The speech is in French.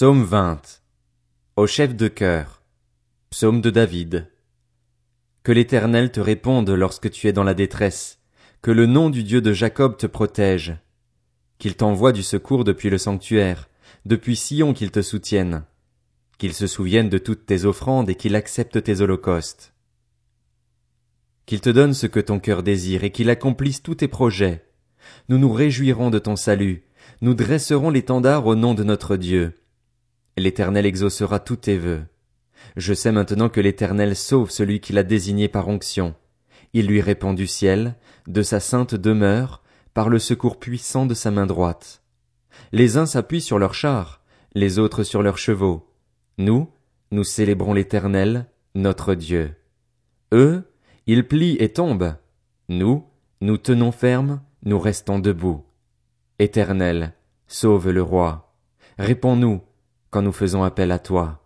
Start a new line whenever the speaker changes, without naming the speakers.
Psaume 20. Au chef de chœur. Psaume de David. Que l'Éternel te réponde lorsque tu es dans la détresse, que le nom du Dieu de Jacob te protège, qu'il t'envoie du secours depuis le sanctuaire, depuis Sion qu'il te soutienne, qu'il se souvienne de toutes tes offrandes et qu'il accepte tes holocaustes, qu'il te donne ce que ton cœur désire et qu'il accomplisse tous tes projets. Nous nous réjouirons de ton salut, nous dresserons l'étendard au nom de notre Dieu. L'Éternel exaucera tous tes vœux. Je sais maintenant que l'Éternel sauve celui qu'il a désigné par onction. Il lui répond du ciel, de sa sainte demeure, par le secours puissant de sa main droite. Les uns s'appuient sur leurs chars, les autres sur leurs chevaux. Nous, nous célébrons l'Éternel, notre Dieu. Eux, ils plient et tombent. Nous, nous tenons ferme, nous restons debout. Éternel, sauve le roi. Réponds-nous, quand nous faisons appel à toi.